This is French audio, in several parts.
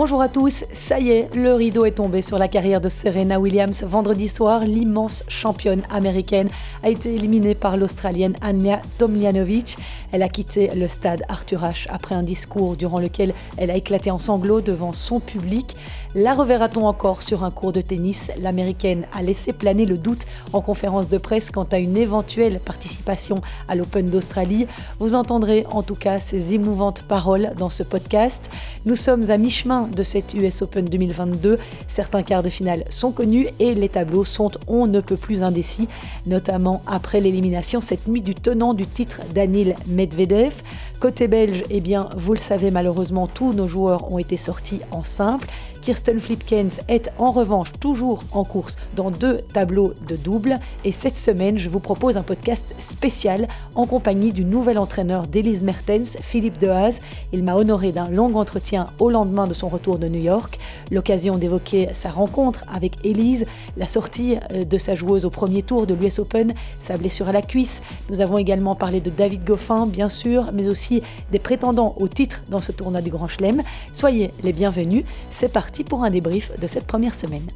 Bonjour à tous, ça y est, le rideau est tombé sur la carrière de Serena Williams. Vendredi soir, l'immense championne américaine a été éliminée par l'Australienne Anya Tomljanovic. Elle a quitté le stade Arthur Ashe après un discours durant lequel elle a éclaté en sanglots devant son public. La reverra-t-on encore sur un cours de tennis? L'américaine a laissé planer le doute en conférence de presse quant à une éventuelle participation à l'Open d'Australie. Vous entendrez en tout cas ces émouvantes paroles dans ce podcast. Nous sommes à mi-chemin de cette US Open 2022. Certains quarts de finale sont connus et les tableaux sont on ne peut plus indécis, notamment après l'élimination cette nuit du tenant du titre Daniel Medvedev. Côté belge, eh bien, vous le savez malheureusement, tous nos joueurs ont été sortis en simple. Kirsten Flipkens est en revanche toujours en course dans deux tableaux de double. Et cette semaine, je vous propose un podcast spécial en compagnie du nouvel entraîneur d'Elise Mertens, Philippe Dehaze. Il m'a honoré d'un long entretien au lendemain de son retour de New York. L'occasion d'évoquer sa rencontre avec Elise, la sortie euh, de sa joueuse au premier tour de l'US Open, sa blessure à la cuisse. Nous avons également parlé de David Goffin, bien sûr, mais aussi des prétendants au titre dans ce tournoi du Grand Chelem. Soyez les bienvenus. C'est parti pour un débrief de cette première semaine.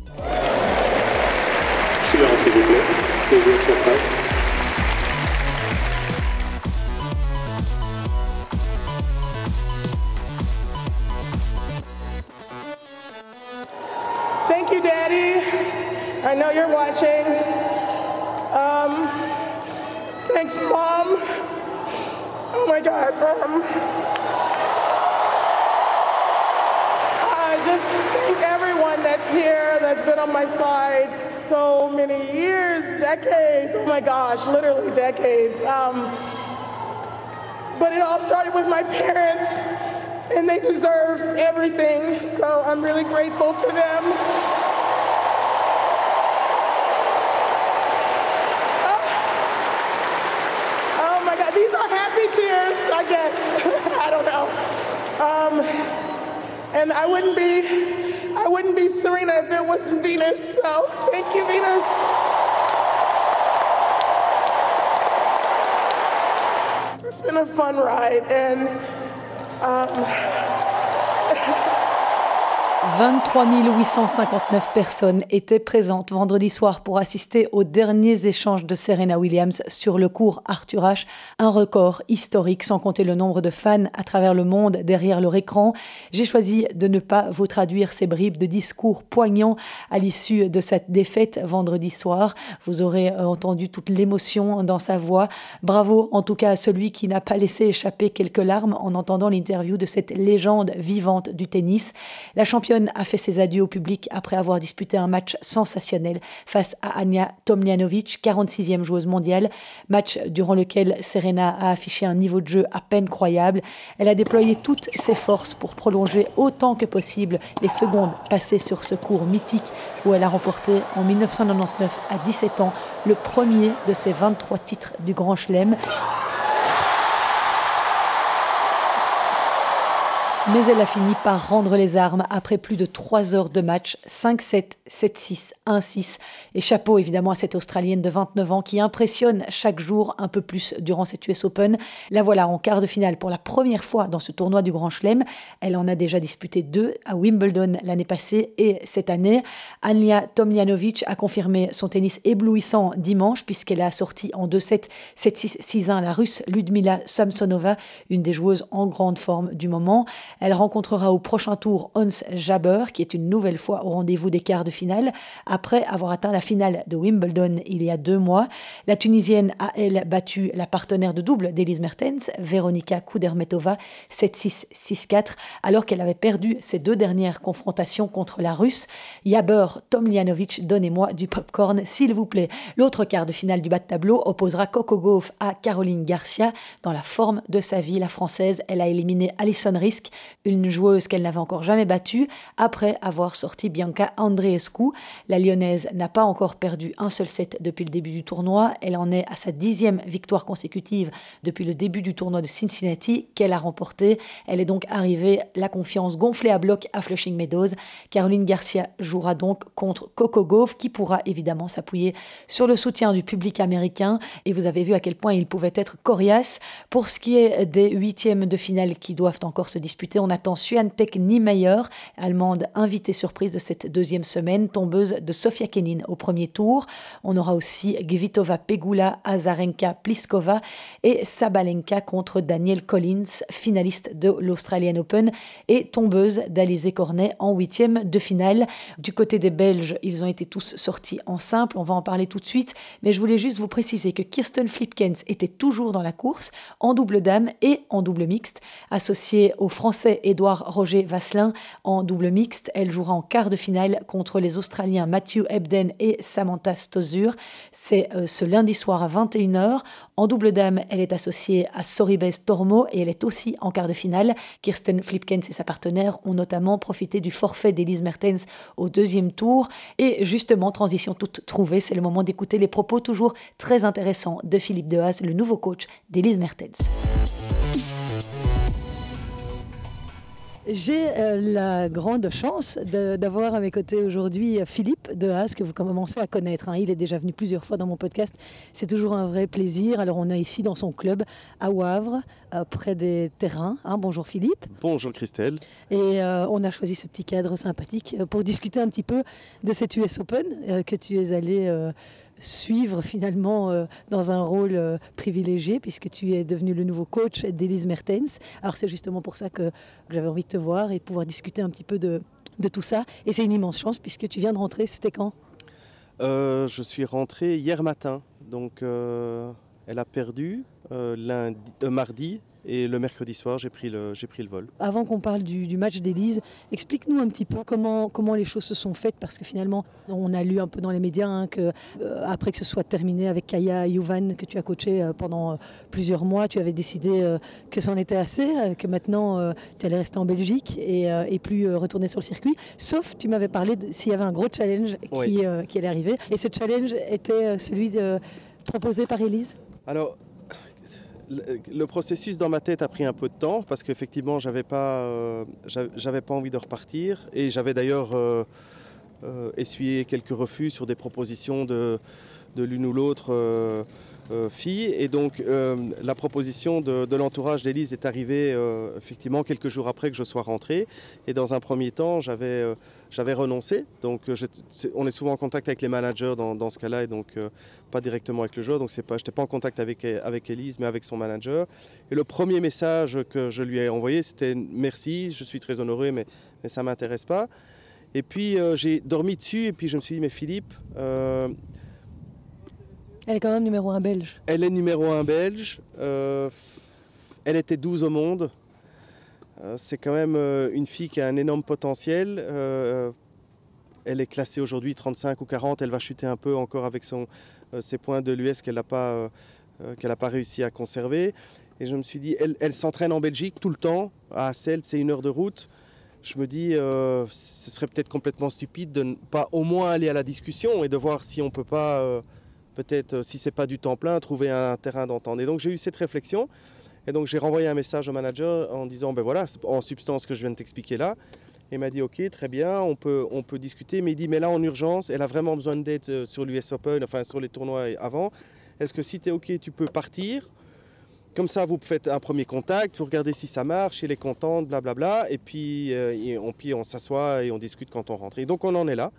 Silence, s'il vous plaît. Les joueurs sont prêts. Thank you, Daddy. I know you're watching. Um, thanks, Mom. Oh my God. Um, here, that's been on my side so many years, decades. Oh my gosh, literally decades. Um, but it all started with my parents, and they deserve everything. So I'm really grateful for them. Oh, oh my God, these are happy tears, I guess. I don't know. Um, and I wouldn't be, wouldn't be Serena if it wasn't Venus. So thank you, Venus. It's been a fun ride, and um, 23 859 personnes étaient présentes vendredi soir pour assister aux derniers échanges de Serena Williams sur le cours Arthur Ashe, un record historique sans compter le nombre de fans à travers le monde derrière leur écran. J'ai choisi de ne pas vous traduire ces bribes de discours poignants à l'issue de cette défaite vendredi soir. Vous aurez entendu toute l'émotion dans sa voix. Bravo en tout cas à celui qui n'a pas laissé échapper quelques larmes en entendant l'interview de cette légende vivante du tennis. La championne a fait ses adieux au public après avoir disputé un match sensationnel face à Anya Tomljanovic, 46e joueuse mondiale, match durant lequel Serena a affiché un niveau de jeu à peine croyable. Elle a déployé toutes ses forces pour prolonger autant que possible les secondes passées sur ce cours mythique où elle a remporté en 1999 à 17 ans le premier de ses 23 titres du Grand Chelem. Mais elle a fini par rendre les armes après plus de 3 heures de match, 5-7, 7-6, 1-6. Et chapeau évidemment à cette Australienne de 29 ans qui impressionne chaque jour un peu plus durant cette US Open. La voilà en quart de finale pour la première fois dans ce tournoi du Grand Chelem. Elle en a déjà disputé deux à Wimbledon l'année passée et cette année. Anja Tomljanovic a confirmé son tennis éblouissant dimanche puisqu'elle a sorti en 2-7, 7-6, 6-1 la russe Ludmila Samsonova, une des joueuses en grande forme du moment. Elle rencontrera au prochain tour Hans Jaber, qui est une nouvelle fois au rendez-vous des quarts de finale, après avoir atteint la finale de Wimbledon il y a deux mois. La Tunisienne a, elle, battu la partenaire de double d'Elise Mertens, Veronika Kudermetova, 7-6, 6-4, alors qu'elle avait perdu ses deux dernières confrontations contre la Russe. Jaber, Tomljanovic, donnez-moi du popcorn, s'il vous plaît. L'autre quart de finale du bas de tableau opposera Coco Gauff à Caroline Garcia. Dans la forme de sa vie, la Française, elle a éliminé Alison Risk, une joueuse qu'elle n'avait encore jamais battue, après avoir sorti Bianca Andreescu. La lyonnaise n'a pas encore perdu un seul set depuis le début du tournoi. Elle en est à sa dixième victoire consécutive depuis le début du tournoi de Cincinnati qu'elle a remporté. Elle est donc arrivée la confiance gonflée à bloc à Flushing Meadows. Caroline Garcia jouera donc contre Coco Gauff qui pourra évidemment s'appuyer sur le soutien du public américain. Et vous avez vu à quel point il pouvait être coriace. Pour ce qui est des huitièmes de finale qui doivent encore se disputer, on attend Suantec Niemeyer, allemande invitée surprise de cette deuxième semaine, tombeuse de Sofia Kenin au premier tour. On aura aussi Gvitova Pegula, Azarenka Pliskova et Sabalenka contre Daniel Collins, finaliste de l'Australian Open et tombeuse d'Alizé Cornet en huitième de finale. Du côté des Belges, ils ont été tous sortis en simple, on va en parler tout de suite, mais je voulais juste vous préciser que Kirsten Flipkens était toujours dans la course, en double dame et en double mixte, associée au Français Édouard Roger Vasselin en double mixte. Elle jouera en quart de finale contre les Australiens Matthew Ebden et Samantha Stosur. C'est euh, ce lundi soir à 21h. En double dame, elle est associée à Soribes Tormo et elle est aussi en quart de finale. Kirsten Flipkens et sa partenaire ont notamment profité du forfait d'Elise Mertens au deuxième tour. Et justement, transition toute trouvée, c'est le moment d'écouter les propos toujours très intéressants de Philippe Dehaas, le nouveau coach d'Elise Mertens. J'ai euh, la grande chance d'avoir à mes côtés aujourd'hui euh, Philippe de Haas, que vous commencez à connaître. Hein. Il est déjà venu plusieurs fois dans mon podcast. C'est toujours un vrai plaisir. Alors, on est ici dans son club à Wavre, euh, près des terrains. Hein. Bonjour Philippe. Bonjour Christelle. Et on a choisi ce petit cadre sympathique pour discuter un petit peu de cette US Open que tu es allé suivre finalement euh, dans un rôle euh, privilégié puisque tu es devenu le nouveau coach d'Elise Mertens. Alors c'est justement pour ça que, j'avais envie de te voir et pouvoir discuter un petit peu de, tout ça. Et c'est une immense chance puisque tu viens de rentrer, c'était quand? Euh, Je suis rentré hier matin, donc elle a perdu lundi, mardi et le mercredi soir, j'ai pris, le, j'ai pris le vol. Avant qu'on parle du, match d'Élise, explique-nous un petit peu comment, comment les choses se sont faites, parce que finalement, on a lu un peu dans les médias hein, que euh, après que ce soit terminé avec Kaya Youvan, que tu as coaché euh, pendant euh, plusieurs mois, tu avais décidé que c'en était assez, que maintenant tu allais rester en Belgique et, et, plus retourner sur le circuit. Sauf, tu m'avais parlé s'il y avait un gros challenge qui, qui allait arriver. Et ce challenge était celui de, proposé par Élise Alors, le processus dans ma tête a pris un peu de temps parce qu'effectivement j'avais pas euh, j'avais pas envie de repartir et j'avais d'ailleurs euh, euh, essuyé quelques refus sur des propositions de, de l'une ou l'autre euh, fille. Et donc euh, la proposition de, l'entourage d'Élise est arrivée euh, effectivement quelques jours après que je sois rentré. Et dans un premier temps, j'avais j'avais renoncé. Donc on est souvent en contact avec les managers dans, ce cas-là et donc pas directement avec le joueur. Donc c'est pas, j'étais pas en contact avec avec Élise, mais avec son manager. Et le premier message que je lui ai envoyé, c'était merci, je suis très honoré, mais mais ça m'intéresse pas. Et puis j'ai dormi dessus et puis je me suis dit mais Philippe elle est quand même numéro 1 belge. Elle est numéro 1 belge. Euh, elle était 12 au monde. Euh, c'est quand même euh, une fille qui a un énorme potentiel. elle est classée aujourd'hui 35 ou 40. Elle va chuter un peu encore avec ses points de l'US qu'elle n'a pas, qu'elle pas réussi à conserver. Et je me suis dit, elle, s'entraîne en Belgique tout le temps. À Asselt, c'est une heure de route. Je me dis, ce serait peut-être complètement stupide de ne pas au moins aller à la discussion et de voir si on ne peut pas peut-être, euh, si c'est pas du temps plein, trouver un terrain d'entente. Et donc j'ai eu cette réflexion. Et donc j'ai renvoyé un message au manager en disant, ben voilà, en substance ce que je viens de t'expliquer là. Il m'a dit, ok, très bien, on peut, on peut discuter. Mais il dit, mais là en urgence, elle a vraiment besoin d'aide euh, sur l'US Open, enfin sur les tournois avant. Est-ce que si tu es ok, tu peux partir? Comme ça, vous faites un premier contact, vous regardez si ça marche, elle est contente, blablabla, et puis, euh, on, puis on s'assoit et on discute quand on rentre. Et donc on en est là.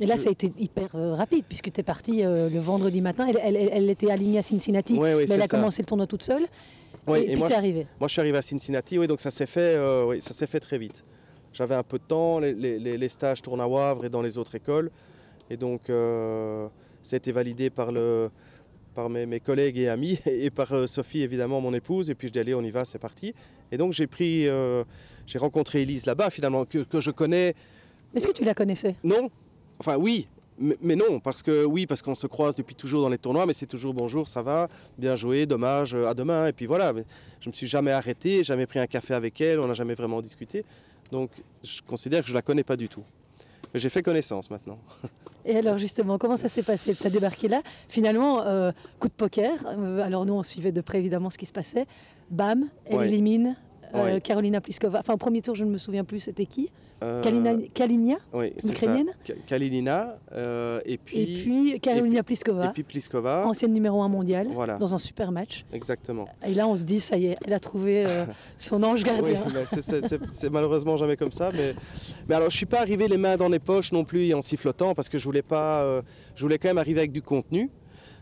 Et là, ça a été hyper euh, rapide, puisque tu es parti euh, le vendredi matin. Elle, était alignée à Cincinnati, mais elle a commencé le tournoi toute seule. et, puis tu es arrivé. Moi, je suis arrivé à Cincinnati, oui, donc ça s'est fait, euh, oui, ça s'est fait très vite. J'avais un peu de temps, les, stages tournent à Wavre et dans les autres écoles. Et donc, ça a été validé par, le, par mes, collègues et amis, et par Sophie, évidemment, mon épouse. Et puis je dis, allez, on y va, c'est parti. Et donc, j'ai pris, j'ai rencontré Elise là-bas, finalement, que, que je connais. Est-ce que tu la connaissais? Non, Enfin, oui, mais non, parce que oui, parce qu'on se croise depuis toujours dans les tournois, mais c'est toujours bonjour, ça va, bien joué, dommage, à demain, et puis voilà. Mais je me suis jamais arrêté, jamais pris un café avec elle, on n'a jamais vraiment discuté, donc je considère que je la connais pas du tout. Mais j'ai fait connaissance maintenant. Et alors justement, comment ça s'est passé? Tu as débarqué là, finalement, euh, coup de poker. Euh, alors nous, on suivait de près évidemment ce qui se passait. Bam, elle élimine euh, Oui. Carolina Pliskova. Enfin, au premier tour, je ne me souviens plus, c'était qui Euh, Kalina, Kalinia oui, c'est ça. l'Ukrainienne Ka- Kalinina, euh, et puis, Et puis Carolina et Pliskova, et puis Pliskova. ancienne numéro 1 mondiale, Voilà. dans un super match. Exactement. Et là, on se dit, ça y est, elle a trouvé euh, son ange Oui, gardien. mais c'est- malheureusement jamais comme ça. Mais, mais alors, je suis pas arrivé les mains dans les poches non plus et en sifflotant parce que je voulais pas. euh, je voulais quand même arriver avec du contenu.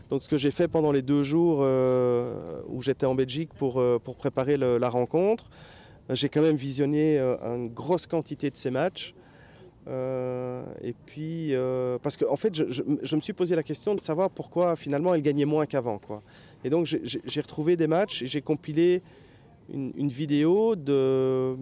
Donc, ce que j'ai fait pendant les deux jours euh, où j'étais en Belgique pour, euh, pour préparer la rencontre, j'ai quand même visionné euh, une grosse quantité de ces matchs. Et puis, parce qu'en en fait, je, je- me suis posé la question de savoir pourquoi finalement elle gagnait moins qu'avant. Et donc, j'ai retrouvé des matchs et j'ai compilé une, vidéo de,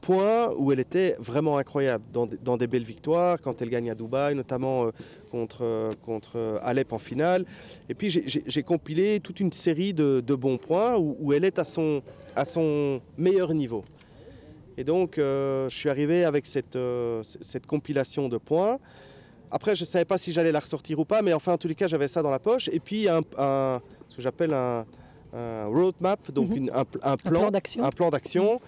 points où elle était vraiment incroyable, dans, des- belles victoires, quand elle gagne à Dubaï, notamment euh, contre, euh, contre euh, Alep en finale. Et puis j'ai- compilé toute une série de, bons points où, elle est à son, à son meilleur niveau. Et donc je suis arrivé avec cette, cette compilation de points. Après, je ne savais pas si j'allais la ressortir ou pas, mais enfin, en tous les cas, j'avais ça dans la poche. Et puis, un, un- ce que j'appelle un, un roadmap, donc Mhm. une- un, pl- un Un plan, un plan d'action.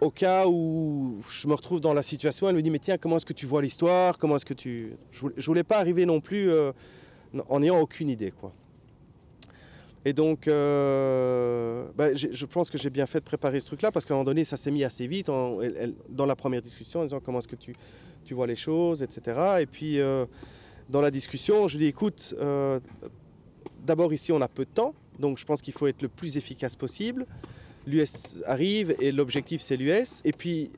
Au cas où je me retrouve dans la situation, elle me dit mais tiens comment est-ce que tu vois l'histoire? Comment est-ce que tu Je voulais, je voulais pas arriver non plus euh, en n'ayant aucune idée quoi. Et donc euh, bah, je pense que j'ai bien fait de préparer ce truc-là parce qu'à un moment donné ça s'est mis assez vite en- elle- elle- dans la première discussion en disant comment est-ce que tu, tu vois les choses etc. Et puis euh, dans la discussion je lui dis écoute d'abord ici on a peu de temps donc je pense qu'il faut être le plus efficace possible l'US arrive et l'objectif c'est l'US. Et puis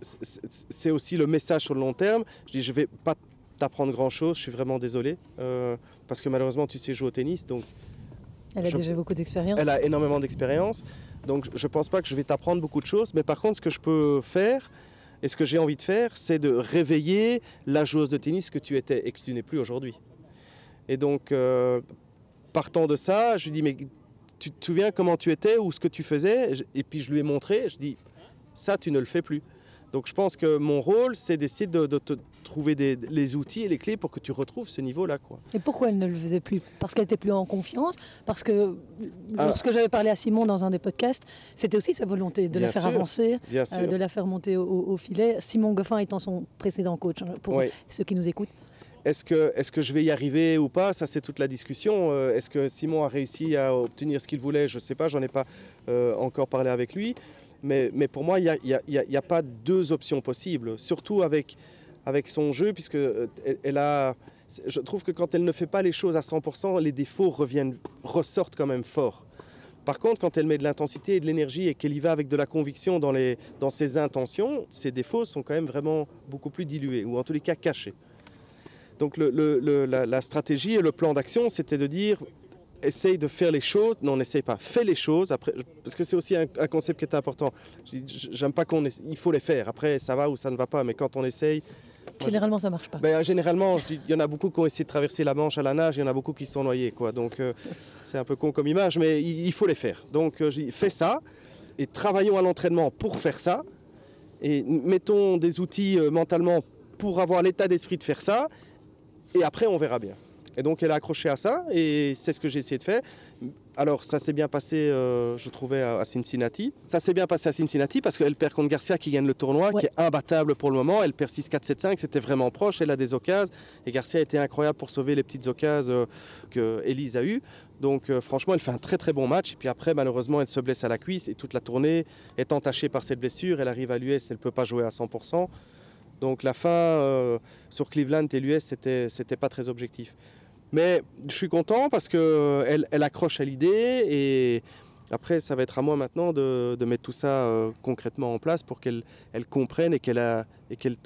c'est- aussi le message sur le long terme. Je dis je vais pas t'apprendre grand chose, je suis vraiment désolé euh, parce que malheureusement tu sais jouer au tennis donc Elle a Je- déjà beaucoup d'expérience. elle a énormément d'expérience. Donc je pense pas que je vais t'apprendre beaucoup de choses, mais par contre ce que je peux faire et ce que j'ai envie de faire, c'est de réveiller la joueuse de tennis que tu étais et que tu n'es plus aujourd'hui. Et donc euh, partant de ça, je lui dis mais tu te souviens comment tu étais ou ce que tu faisais? Et puis je lui ai montré, je dis ça tu ne le fais plus. Donc je pense que mon rôle c'est d'essayer de, de te trouver des- les outils et les clés pour que tu retrouves ce niveau-là quoi. Et pourquoi elle ne le faisait plus? Parce qu'elle était plus en confiance? Parce que Ah. lorsque j'avais parlé à Simon dans un des podcasts, c'était aussi sa volonté de Bien la faire sûr, avancer, euh, de la faire monter au, au filet. Simon Goffin étant son précédent coach, hein, pour Oui. ceux qui nous écoutent. Est-ce que, je vais y arriver ou pas? Ça, c'est toute la discussion. Euh, Est-ce que Simon a réussi à obtenir ce qu'il voulait? Je ne sais pas, j'en ai pas euh, encore parlé avec lui. Mais, pour moi, il n'y a, pas deux options possibles, surtout avec, son jeu, puisque euh, elle, a. Je trouve que quand elle ne fait pas les choses à 100%, les défauts ressortent quand même fort. Par contre, quand elle met de l'intensité et de l'énergie et qu'elle y va avec de la conviction dans ses intentions, ses défauts sont quand même vraiment beaucoup plus dilués, ou en tous les cas cachés. Donc le- le- le- la, la stratégie et le plan d'action, c'était de dire essaye de faire les choses, non, n'essaye pas, fais les choses, après, parce que c'est aussi un, un concept qui est important. Je J'aime pas qu'on il faut les faire, après ça va ou ça ne va pas, mais quand on essaye, Moi, Généralement, ça marche pas. ben, généralement, je dis, il y en a beaucoup qui ont essayé de traverser la Manche à la nage, il y en a beaucoup qui sont noyés, quoi. Donc euh, c'est un peu con comme image, mais il, il faut les faire. Donc euh, je fais ça. Et travaillons à l'entraînement pour faire ça. Et mettons des outils euh, mentalement pour avoir l'état d'esprit de faire ça et après on verra bien. Et donc elle a accroché à ça et c'est ce que j'ai essayé de faire. Alors ça s'est bien passé, euh, je trouvais, à, à Cincinnati. Ça s'est bien passé à Cincinnati parce qu'elle perd contre Garcia qui gagne le tournoi, Ouais. qui est imbattable pour le moment. Elle perd 6-4, 7-5, c'était vraiment proche. Elle a des occasions et Garcia a été incroyable pour sauver les petites occasions euh, que Elise a eues. Donc euh, franchement, elle fait un très très bon match. Et puis après, malheureusement, elle se blesse à la cuisse et toute la tournée est entachée par cette blessure. Elle arrive à l'US, elle ne peut pas jouer à 100%. Donc la fin euh, sur Cleveland et l'US, c'était c'était pas très objectif. Mais je suis content parce que elle, elle accroche à l'idée et après ça va être à moi maintenant de, de mettre tout ça euh, concrètement en place pour qu'elle elle comprenne et qu'elle a- et qu'elle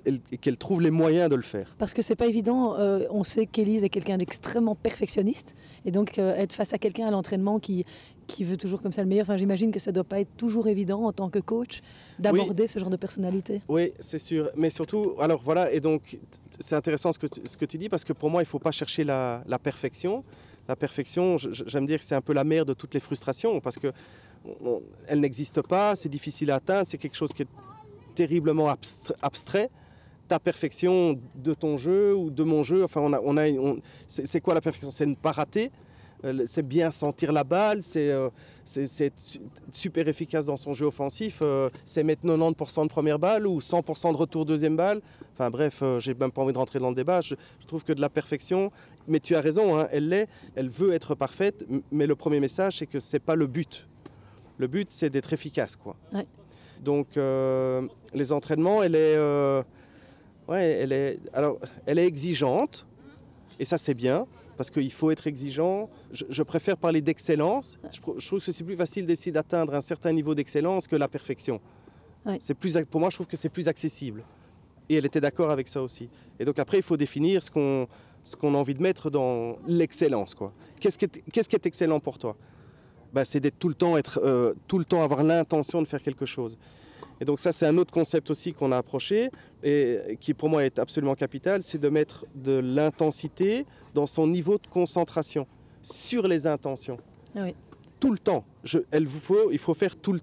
qu'elle trouve les moyens de le faire. Parce que c'est pas évident. euh, on sait qu'Élise est quelqu'un d'extrêmement perfectionniste. Et donc, euh, être face à quelqu'un à l'entraînement qui, qui veut toujours comme ça le meilleur, enfin, j'imagine que ça doit pas être toujours évident en tant que coach d'aborder ce genre de personnalité. Oui, c'est sûr. Mais surtout, alors voilà, et donc c'est intéressant ce que, tu- ce que tu dis parce que pour moi, il ne faut pas chercher la, la perfection. La perfection, j'aime dire que c'est un peu la mère de toutes les frustrations parce que on- elle n'existe pas, c'est difficile à atteindre, c'est quelque chose qui est terriblement abstra- abstrait. Ta perfection de ton jeu ou de mon jeu, enfin, on a, on c'est quoi la perfection? C'est ne pas rater. Euh, c'est bien sentir la balle, c'est euh, super efficace dans son jeu offensif, euh, c'est mettre 90% de première balle ou 100% de retour deuxième balle. Enfin bref, j'ai même pas envie de rentrer dans le débat. Je, je trouve que de la perfection, mais tu as raison, hein, elle l'est, elle veut être parfaite, mais le premier message c'est que c'est pas le but. Le but c'est d'être efficace, quoi. Ouais. Donc euh, les entraînements, elle est, euh, ouais, elle est, alors elle est exigeante et ça c'est bien parce qu'il faut être exigeant. Je, je préfère parler d'excellence. Je, trouve que c'est plus facile d'essayer d'atteindre un certain niveau d'excellence que la perfection. C'est plus, pour moi, je trouve que c'est plus accessible. Et elle était d'accord avec ça aussi. Et donc après, il faut définir ce qu'on ce qu'on a envie de mettre dans l'excellence. quoi. Qu'est-ce qui, est- qu'est-ce qui est excellent pour toi? Ben, C'est d'être tout le temps, être, euh, tout le temps avoir l'intention de faire quelque chose. Et donc ça, c'est un autre concept aussi qu'on a approché et qui pour moi est absolument capital, c'est de mettre de l'intensité dans son niveau de concentration sur les intentions. Ah oui. Tout le temps. Je, elle vous faut, il faut faire tout le,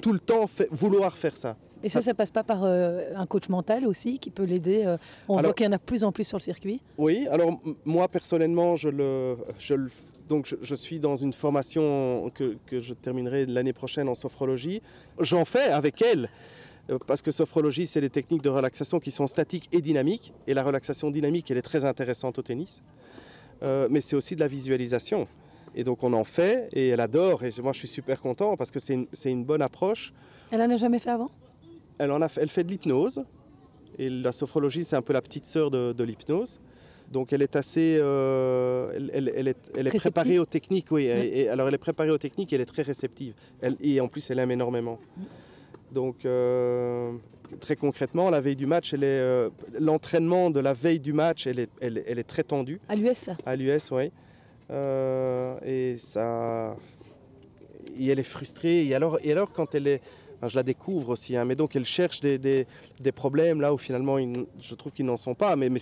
tout le temps, fait- vouloir faire ça. Et ça, ça passe pas par euh, un coach mental aussi qui peut l'aider euh, On Alors- voit qu'il y en a de plus en plus sur le circuit? Oui, alors moi personnellement, je le, je le- donc je, je suis dans une formation que, que je terminerai l'année prochaine en sophrologie. J'en fais avec elle. euh, Parce que sophrologie, c'est des techniques de relaxation qui sont statiques et dynamiques. Et la relaxation dynamique, elle est très intéressante au tennis. Euh, mais c'est aussi de la visualisation. Et donc on en fait, et elle adore. Et moi, je suis super content parce que c'est une, c'est une bonne approche. Elle en a jamais fait avant? Elle, en a fait, elle fait de l'hypnose. Et la sophrologie, c'est un peu la petite sœur de, de l'hypnose. Donc elle est assez. euh, elle, elle- elle est, elle est préparée aux techniques, oui. Ouais. Et, alors elle est préparée aux techniques elle est très réceptive. Et en plus, elle aime énormément. Donc euh, très concrètement, la veille du match, elle est, euh, l'entraînement de la veille du match, elle est, est très tendue À l'US, à l'US, oui. Et ça, et elle est frustrée. Et alors, et alors quand elle est, je la découvre aussi, hein, mais donc elle cherche des, des, des problèmes là où finalement, ils je trouve qu'ils n'en sont pas. Mais, mais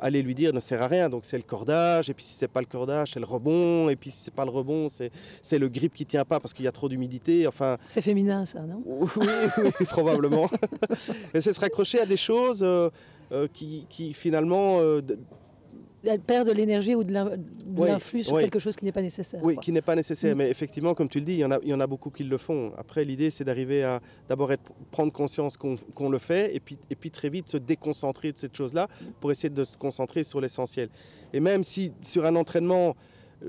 aller lui dire ne sert à rien. Donc c'est le cordage, et puis si c'est pas le cordage, c'est le rebond, et puis si c'est pas le rebond, c'est le grip qui tient pas parce qu'il y a trop d'humidité. Enfin, C'est féminin, ça, non? Oui, oui, probablement. et c'est se raccrocher à des choses euh, euh, qui, qui finalement euh, Elle perd de l'énergie ou de Oui, l'influx sur oui. quelque chose qui n'est pas nécessaire. Oui, quoi. qui n'est pas nécessaire. Mm. Mais effectivement, comme tu le dis, il y en a, il y en a beaucoup qui le font. Après, l'idée, c'est d'arriver à d'abord prendre conscience qu'on le fait et puis, et puis très vite se déconcentrer de cette chose-là pour essayer de se concentrer sur l'essentiel. Et même si sur un entraînement,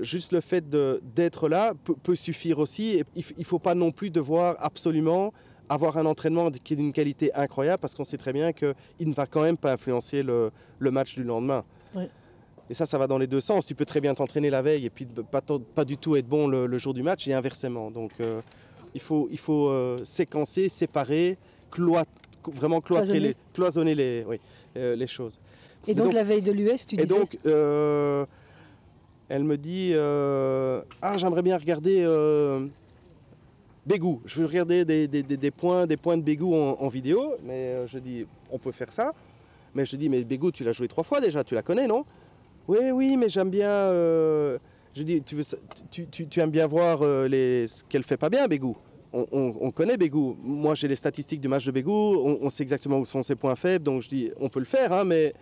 juste le fait d'être là peut, peut suffire aussi. Et il ne faut pas non plus devoir absolument avoir un entraînement qui est d'une qualité incroyable parce qu'on sait très bien qu'il ne va quand même pas influencer le, le match du lendemain. Oui. Et ça, ça va dans les deux sens. Tu peux très bien t'entraîner la veille et puis pas, du tout être bon le, le jour du match et inversement. Donc euh, il faut, il faut euh, séquencer, séparer, vraiment cloîtrer Cloisonner. les, cloisonner les, oui, euh, les choses. Et donc, la veille de l'US, tu et disais donc, euh, elle me dit Ah, j'aimerais bien regarder Bégou. Je veux regarder des, des- des- des points, des points de Bégou en, en vidéo. Mais je dis On peut faire ça. Mais je dis Mais Bégou, tu l'as joué trois fois déjà, tu la connais, non? Oui, oui, mais j'aime bien. euh, je dis Tu, tu, tu- aimes bien voir euh, les, ce qu'elle fait pas bien, Bégou on, on- on connaît Bégou. Moi, j'ai les statistiques du match de Bégou. On, sait exactement où sont ses points faibles. Donc, je dis On peut le faire, hein, mais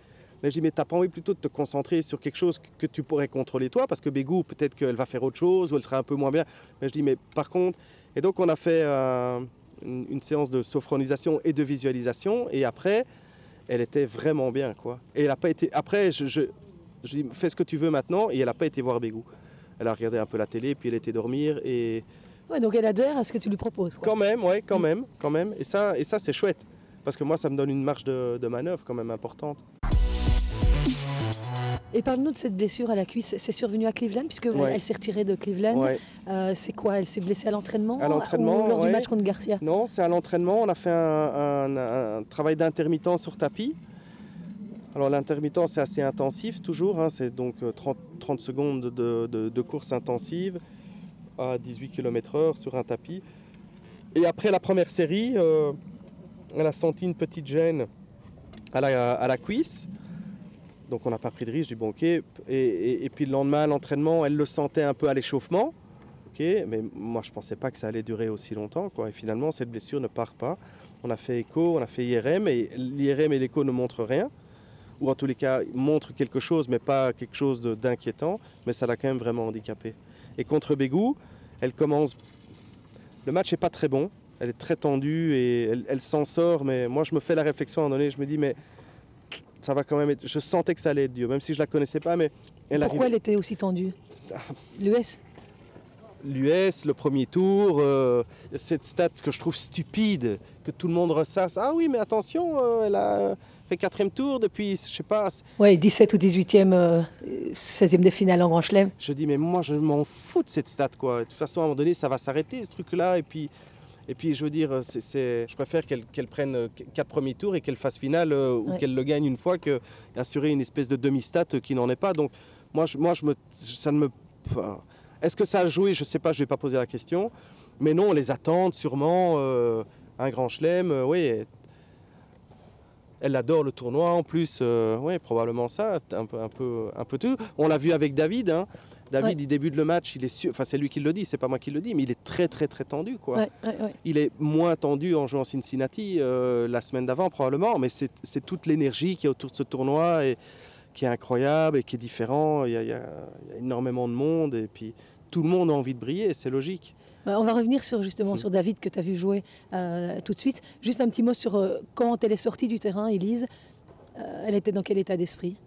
mais je dis, mais t'as pas envie plutôt de te concentrer sur quelque chose que tu pourrais contrôler toi, parce que Bégou, peut-être qu'elle va faire autre chose, ou elle sera un peu moins bien. Mais je dis, mais par contre, et donc on a fait euh, une, séance de sophronisation et de visualisation, et après, elle était vraiment bien, quoi. Et elle a pas été, après, je, je dis, fais ce que tu veux maintenant, et elle a pas été voir Bégou. Elle a regardé un peu la télé, puis elle était dormir, et Ouais, donc elle adhère à ce que tu lui proposes. quoi. quand même, ouais, quand Mm. même, quand même, et ça, et ça c'est chouette, parce que moi, ça me donne une marge de, de manœuvre quand même importante. Et parle-nous de cette blessure à la cuisse. C'est survenu à Cleveland, puisque Ouais. elle s'est retirée de Cleveland. Ouais. Euh, c'est quoi Elle s'est blessée à l'entraînement À l'entraînement, Ou lors ouais. du match contre Garcia? Non, c'est à l'entraînement. On a fait un, un- un travail d'intermittent sur tapis. Alors l'intermittent, c'est assez intensif toujours. hein. C'est donc euh, 30, 30 secondes de, course intensive à 18 km/h sur un tapis. Et après la première série, euh, elle a senti une petite gêne à la, cuisse. Donc on n'a pas pris de risque, dis bon. Et, puis le lendemain, l'entraînement, elle le sentait un peu à l'échauffement. Mais moi je pensais pas que ça allait durer aussi longtemps. Et finalement, cette blessure ne part pas. On a fait écho, on a fait IRM, et l'IRM et l'écho ne montrent rien. Ou en tous les cas montre quelque chose, mais pas quelque chose d'inquiétant, mais ça l'a quand même vraiment handicapé. Et contre Bégou, elle commence. Le match n'est pas très bon, elle est très tendue et elle, elle s'en sort, mais moi je me fais la réflexion à un moment donné, je me dis, mais ça va quand même être. Je sentais que ça allait être dur, même si je la connaissais pas, mais elle Pourquoi arrive. elle était aussi tendue? L'US L'US, le premier tour, euh, cette stat que je trouve stupide, que tout le monde ressasse. Ah oui, mais attention, euh, elle a fait quatrième tour depuis, je sais pas, Ouais, 17 ou 18e, euh, 16e de finale en Grand Chelem. Je dis, mais moi, je m'en fous de cette stat, quoi. De toute façon, à un moment donné, ça va s'arrêter, ce truc-là. Et puis, et puis, je veux dire, c'est- je préfère qu'elle, prenne euh, qu- quatre premiers tours et qu'elle fasse finale ou Ouais. qu'elle le gagne une fois que assurer une espèce de demi-stat qui n'en est pas. Donc, moi, je, moi, je me, ça ne me. enfin, est-ce que ça a joué? Je sais pas, je vais pas poser la question. Mais non, on les attend sûrement. euh, un grand chelem, euh, oui. Elle adore le tournoi en plus, euh, oui, probablement ça, un peu, un peu, un peu tout. On l'a vu avec David. Hein. David, Ouais. il débute le match, il est sûr, enfin c'est lui qui le dit, c'est pas moi qui le dis, mais il est très très très tendu quoi. Ouais, ouais, ouais. Il est moins tendu en jouant Cincinnati la semaine d'avant probablement, mais c'est c'est toute l'énergie qui est autour de ce tournoi et qui est incroyable et qui est différent. Il y a, il y a- il y a énormément de monde et puis tout le monde a envie de briller, c'est logique. Ouais, On va revenir sur justement Mm. sur David que tu as vu jouer euh, tout de suite. Juste un petit mot sur euh, quand elle est sortie du terrain, Elise. Euh, elle était dans quel état d'esprit?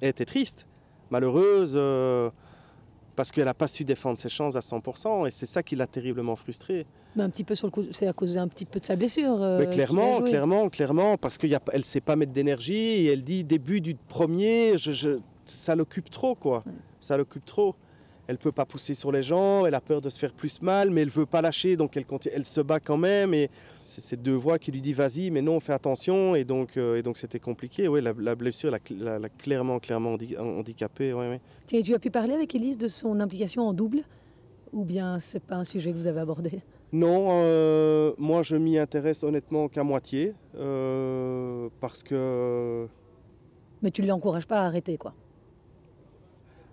Elle était triste, malheureuse, euh, parce qu'elle n'a pas su défendre ses chances à 100%, et c'est ça qui l'a terriblement frustrée. Mais un petit peu sur le coup, c'est à cause un petit peu de sa blessure. euh, Mais clairement, clairement, clairement, parce qu'elle ne sait pas mettre d'énergie, et elle dit début du premier, je, je- ça l'occupe trop, quoi. Ouais. Ça l'occupe trop. Elle peut pas pousser sur les gens, elle a peur de se faire plus mal, mais elle veut pas lâcher, donc elle, continue- elle se bat quand même. Et c'est ces deux voix qui lui disent vas-y, mais non, fais attention. Et donc, euh, et donc c'était compliqué. Ouais, la, la blessure l'a l'a- l'a clairement, clairement handi- handicapée. Ouais, ouais. Tiens, tu as pu parler avec Elise de son implication en double Ou bien c'est pas un sujet que vous avez abordé? Non, euh, moi je m'y intéresse honnêtement qu'à moitié, euh, parce que Mais tu ne l'encourages pas à arrêter, quoi.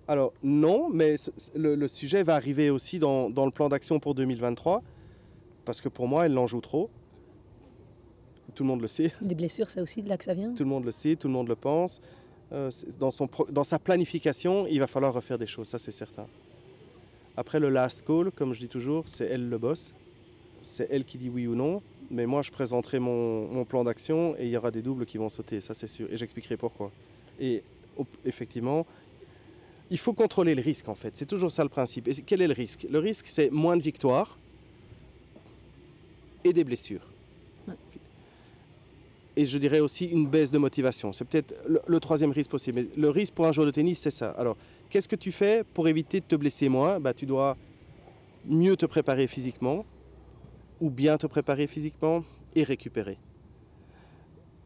Alors non, mais le, le sujet va arriver aussi dans, dans le plan d'action pour 2023, parce que pour moi, elle en joue trop. Tout le monde le sait, Les blessures, c'est aussi de là que ça vient tout le monde le sait, tout le monde le pense. Euh, dans, son dans sa planification, il va falloir refaire des choses, ça c'est certain. Après le last call, comme je dis toujours, c'est elle le boss. C'est elle qui dit oui ou non. Mais moi, je présenterai mon, mon plan d'action et il y aura des doubles qui vont sauter, ça c'est sûr. Et j'expliquerai pourquoi. Et effectivement, il faut contrôler le risque en fait. C'est toujours ça le principe. Et quel est le risque? Le risque, c'est moins de victoires et des blessures. Ouais. Et je dirais aussi une baisse de motivation. C'est peut-être le, le troisième risque possible. Mais le risque pour un joueur de tennis, c'est ça. Alors, qu'est-ce que tu fais pour éviter de te blesser moins? Bah, Tu dois mieux te préparer physiquement ou bien te préparer physiquement et récupérer.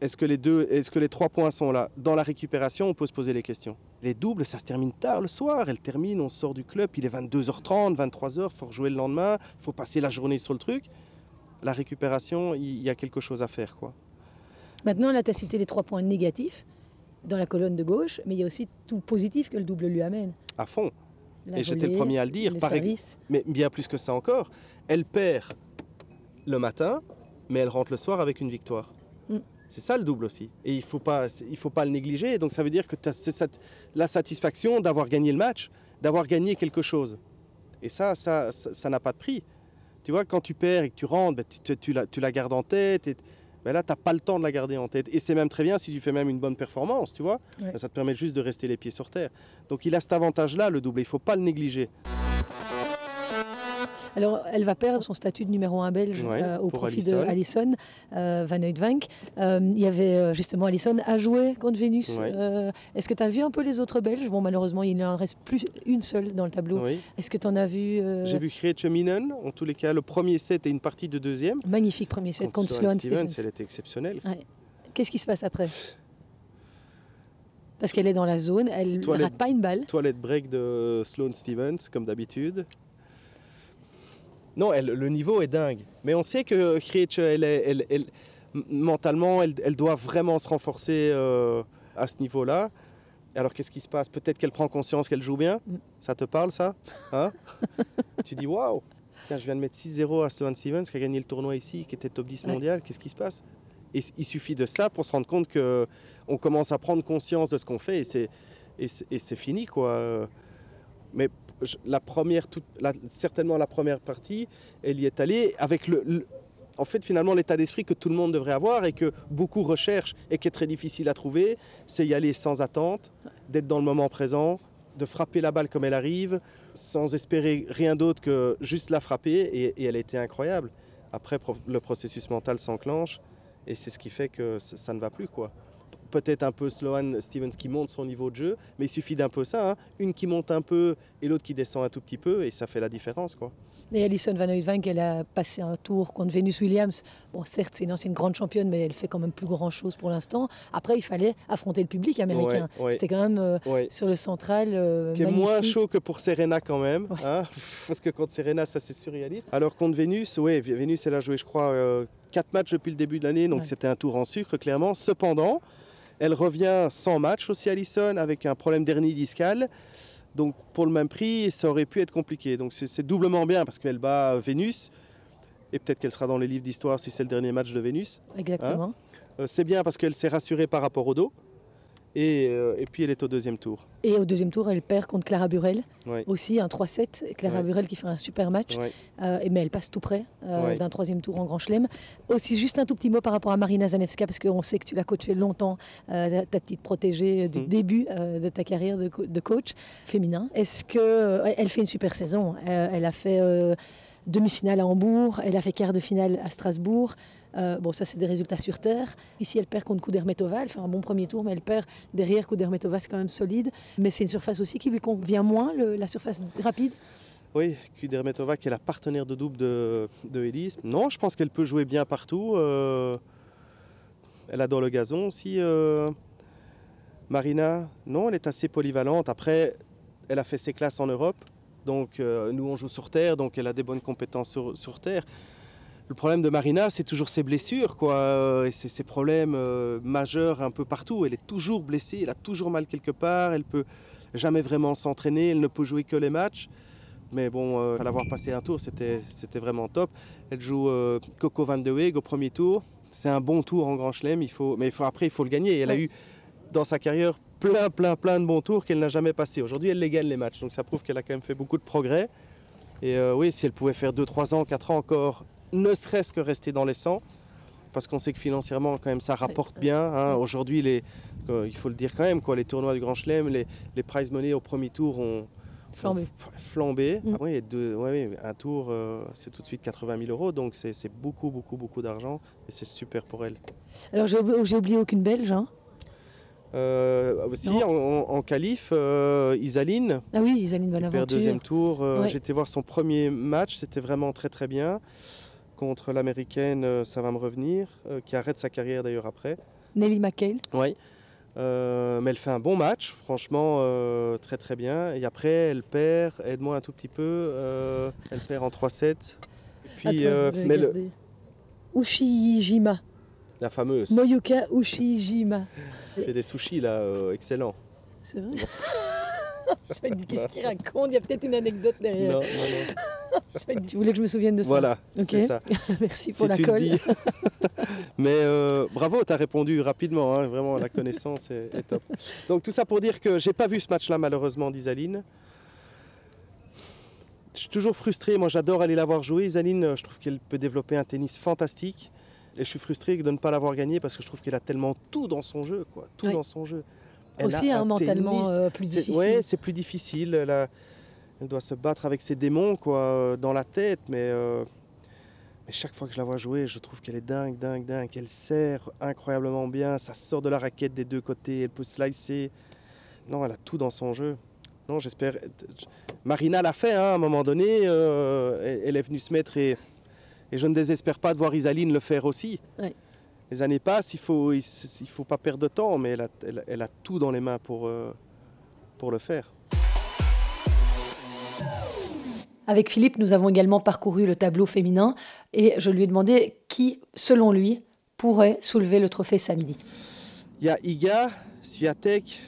Est-ce que les deux, est-ce que les trois points sont là? Dans la récupération, on peut se poser les questions. Les doubles, ça se termine tard le soir. Elle termine, on sort du club, il est 22h30, 23h, faut rejouer le lendemain, faut passer la journée sur le truc. La récupération, il il y a quelque chose à faire, quoi. Maintenant, là, tu as cité les trois points négatifs dans la colonne de gauche, mais il y a aussi tout positif que le double lui amène. À fond. La Et j'étais le premier à le dire, par services. Mais bien plus que ça encore, elle perd le matin, mais elle rentre le soir avec une victoire. Mm. C'est ça le double aussi. Et il ne faut, pas- il faut pas le négliger. Donc ça veut dire que tu as la satisfaction d'avoir gagné le match, d'avoir gagné quelque chose. Et ça, ça ça ça n'a pas de prix. Tu vois, quand tu perds et que tu rentres, ben, tu, tu- tu la, tu la gardes en tête. Et, ben là, tu n'as pas le temps de la garder en tête. Et c'est même très bien si tu fais même une bonne performance, tu vois. Ouais. Ben, ça te permet juste de rester les pieds sur terre. Donc il a cet avantage-là, le double. Il ne faut pas le négliger. Alors, elle va perdre son statut de numéro 1 belge Ouais, euh, au profit de Alison euh, Van Uytvanck. Euh, il y avait justement Alison à jouer contre Vénus. Ouais. Est-ce que tu as vu un peu les autres Belges? Bon, malheureusement, il n'en reste plus une seule dans le tableau. Oui. Est-ce que tu en as vu J'ai vu Minen, en tous les cas, le premier set et une partie de deuxième. Magnifique premier set contre Sloane Sloane Stephens. elle était exceptionnelle. Qu'est-ce qui se passe après? Parce qu'elle est dans la zone, elle ne rate pas une balle. Toilette break de Sloane Stevens, comme d'habitude. Non, elle- le niveau est dingue. Mais on sait que Krejci, elle, elle- mentalement, elle, doit vraiment se renforcer euh, à ce niveau-là. Alors qu'est-ce qui se passe? Peut-être qu'elle prend conscience qu'elle joue bien. Mm. Ça te parle, ça? Hein? Tu dis waouh Tiens, je viens de mettre 6-0 à Sloane Stevens qui a gagné le tournoi ici, qui était top 10 Ouais. mondial. Qu'est-ce qui se passe? Et il suffit de ça pour se rendre compte qu'on commence à prendre conscience de ce qu'on fait et c'est, et c'est, fini. quoi. Mais la première, toute, certainement la première partie, elle y est allée avec le, en fait finalement l'état d'esprit que tout le monde devrait avoir et que beaucoup recherchent et qui est très difficile à trouver, c'est y aller sans attente, d'être dans le moment présent, de frapper la balle comme elle arrive, sans espérer rien d'autre que juste la frapper et, elle a été incroyable. Après le processus mental s'enclenche et c'est ce qui fait que ça, ne va plus quoi peut-être un peu Sloan Stevens qui monte son niveau de jeu, mais il suffit d'un peu ça, hein. une qui monte un peu et l'autre qui descend un tout petit peu, et ça fait la différence. Quoi. Et Alison Van Oudvank, elle a passé un tour contre Venus Williams. Bon, certes, c'est une ancienne grande championne, mais elle fait quand même plus grand-chose pour l'instant. Après, il fallait affronter le public américain. C'était quand même euh, sur le central. Euh, qui est moins chaud que pour Serena quand même, hein, parce que contre Serena, ça c'est surréaliste. Alors contre Venus, oui, Venus, elle a joué, je crois, euh, 4 matchs depuis le début de l'année, donc c'était un tour en sucre, clairement. Cependant, elle revient sans match aussi, Allison, avec un problème d'hernie discale. Donc pour le même prix, ça aurait pu être compliqué. Donc c'est doublement bien parce qu'elle bat Vénus. Et peut-être qu'elle sera dans les livres d'histoire si c'est le dernier match de Vénus. Exactement. Hein. Euh, c'est bien parce qu'elle s'est rassurée par rapport au dos. Euh, et, puis elle est au deuxième tour. Et au deuxième tour, elle perd contre Clara Burel. Aussi un 3-7. Clara Burel qui fait un super match. Euh, mais elle passe tout près euh, d'un troisième tour en Grand Chelem. Aussi, juste un tout petit mot par rapport à Marina Zanevska, parce qu'on sait que tu l'as coachée longtemps, ta petite protégée du mm. début de ta carrière de, de coach féminin. Est-ce qu'elle fait une super saison Elle a fait demi-finale à Hambourg, elle a fait quart de finale à Strasbourg. Euh, bon, ça, c'est des résultats sur terre. Ici, elle perd contre Kudermetova. Elle fait un bon premier tour, mais elle perd derrière Kudermetova. C'est quand même solide. Mais c'est une surface aussi qui lui convient moins, la surface rapide. Oui, Kudermetova qui est la partenaire de double de, de Elise. Non, je pense qu'elle peut jouer bien partout. Euh, elle adore le gazon aussi. Euh, Marina, non, elle est assez polyvalente. Après, elle a fait ses classes en Europe. Donc nous, on joue sur terre, donc elle a des bonnes compétences sur, sur terre. Le problème de Marina, c'est toujours ses blessures, quoi, et ses problèmes euh, majeurs un peu partout. Elle est toujours blessée, elle a toujours mal quelque part, elle peut jamais vraiment s'entraîner, elle ne peut jouer que les matchs. Mais bon, euh, à l'avoir passé un tour, c'était vraiment top. Elle joue euh, Coco Van de Weeg au premier tour. C'est un bon tour en Grand Chelem, il faut, mais il faut, après, il faut le gagner. Elle a eu dans sa carrière plein, plein, plein de bons tours qu'elle n'a jamais passé. Aujourd'hui, elle les gagne les matchs, donc ça prouve qu'elle a quand même fait beaucoup de progrès. Et oui, si elle pouvait faire 2, 3 ans, 4 ans encore ne serait-ce que rester dans les 100 parce qu'on sait que financièrement quand même ça rapporte bien. Hein. Aujourd'hui, les, euh, il faut le dire quand même, quoi, les tournois du Grand Chelem, les, les prize money au premier tour ont flambé. Mm. Ah oui, un tour, euh, c'est tout de suite 80 000 euros, donc c'est beaucoup, beaucoup, beaucoup d'argent et c'est super pour elle. Alors j'ai oublié aucune Belge. Hein euh, aussi en, en qualif, Isaline. Ah oui, Isaline Bonaventure. deuxième tour. J'étais voir son premier match, c'était vraiment très très bien contre l'américaine, euh, ça va me revenir, euh, qui arrête sa carrière d'ailleurs après. Nelly McHale. Oui. Euh, mais elle fait un bon match, franchement très très bien. Et après, elle perd, aide-moi un tout petit peu, elle perd en 3-7. Puis, mais le... Ushijima. La fameuse. Moyuka Ushijima. Fait des sushis là, excellent. C'est vrai. je me dis, qu'est-ce qu'il raconte? Il y a peut-être une anecdote derrière. Non, non, non. tu voulais que je me souvienne de ça? Voilà, c'est ça. Merci pour la colle. Mais euh, bravo, tu as répondu rapidement, hein. vraiment la connaissance est, top. Donc tout ça pour dire que j'ai pas vu ce match-là malheureusement d'Isaline. Je suis toujours frustré, moi j'adore aller la voir jouer. Isaline, je trouve qu'elle peut développer un tennis fantastique. Et je suis frustré de ne pas l'avoir gagné parce que je trouve qu'elle a tellement tout dans son jeu, quoi, tout dans son jeu. Aussi un mentalement euh, plus difficile. Oui, c'est plus difficile. Elle doit se battre avec ses démons quoi, euh, dans la tête, euh, mais, chaque fois que je la vois jouer, je trouve qu'elle est dingue, dingue, dingue, qu'elle sert incroyablement bien, ça sort de la raquette des deux côtés, elle peut slicer. Non, elle a tout dans son jeu. Non, j'espère. Marina l'a fait hein, à un moment donné, euh, elle est venue se mettre et, je ne désespère pas de voir Isaline le faire aussi. Les années passent, il faut, il, faut pas perdre de temps, mais elle a, elle, a tout dans les mains pour, pour le faire. Avec Philippe, nous avons également parcouru le tableau féminin et je lui ai demandé qui, selon lui, pourrait soulever le trophée samedi. Il y a Iga, Sviatek,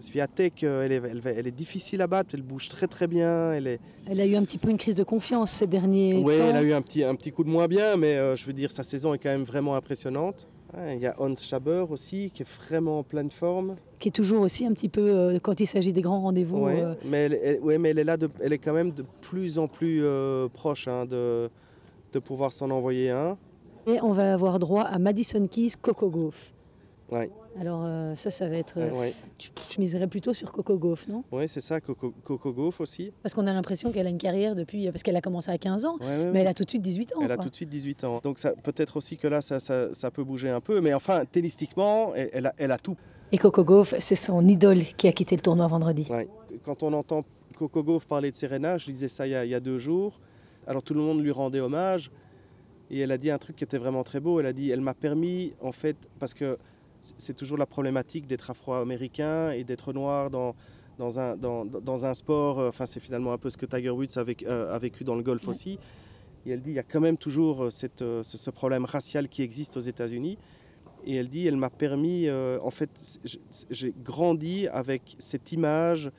Sviatek, euh, elle est, elle, elle est difficile à battre, elle bouge très très bien. Elle, est... elle a eu un petit peu une crise de confiance ces derniers ouais, temps. elle a eu un petit, un petit coup de moins bien, mais euh, je veux dire, sa saison est quand même vraiment impressionnante. Ouais, il y a Hans Schaber aussi, qui est vraiment en pleine forme. Qui est toujours aussi un petit peu, euh, quand il s'agit des grands rendez-vous. Euh, mais, elle, elle- ouais, mais elle est là, de, elle est quand même de plus en plus proche hein, de, de pouvoir s'en envoyer un. Et on va avoir droit à Madison Keys, Coco Gauff. Ouais, Alors euh, ça, ça va être... euh, ouais, tu- Je miserais plutôt sur Coco Gauff, non? Ouais, c'est ça, Coco, Coco Gauff aussi. Parce qu'on a l'impression qu'elle a une carrière depuis... Parce qu'elle a commencé à 15 ans, Ouais, mais elle a tout de suite 18 ans. Elle a tout de suite 18 ans. Donc peut-être aussi que là, ça, ça, ça peut bouger un peu. Mais enfin, tennistiquement, elle, elle a, elle a tout. Et Coco Gauff, c'est son idole qui a quitté le tournoi vendredi. Quand on entend Coco Gauff parler de Serena, je disais ça il y, a, il y a deux jours. Alors tout le monde lui rendait hommage. Et elle a dit un truc qui était vraiment très beau. Elle a dit, elle m'a permis, en fait, parce que c'est- toujours la problématique d'être afro-américain et d'être noir dans, dans, un, dans, dans un sport. euh, Enfin, c'est finalement un peu ce que Tiger Woods a vécu, euh, a vécu dans le golf Ouais. aussi. Et elle dit, il y a quand même toujours euh, cette, ce, ce problème racial qui existe aux États-Unis. Et elle dit, elle m'a permis, euh, en fait, j'ai- j'ai grandi avec cette image